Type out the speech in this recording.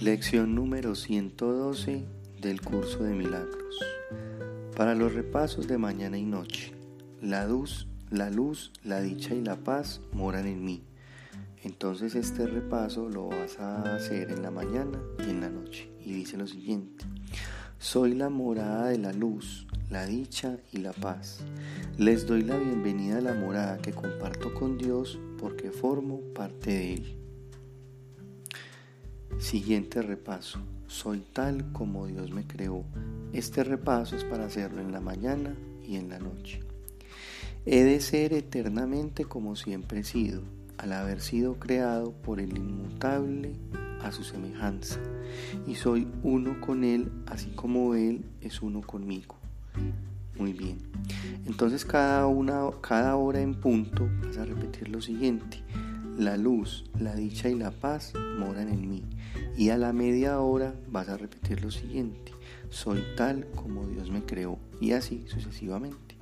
Lección número 112 del curso de milagros. Para los repasos de mañana y noche, la luz, la luz, la dicha y la paz moran en mí. Entonces este repaso lo vas a hacer en la mañana y en la noche. Y dice lo siguiente. Soy la morada de la luz, la dicha y la paz. Les doy la bienvenida a la morada que comparto con Dios porque formo parte de Él. Siguiente repaso. Soy tal como Dios me creó. Este repaso es para hacerlo en la mañana y en la noche. He de ser eternamente como siempre he sido, al haber sido creado por el inmutable a su semejanza, y soy uno con Él, así como Él es uno conmigo. Muy bien. Entonces cada, una, cada hora en punto vas a repetir lo siguiente. La luz, la dicha y la paz moran en mí. Y a la media hora vas a repetir lo siguiente. Soy tal como Dios me creó. Y así sucesivamente.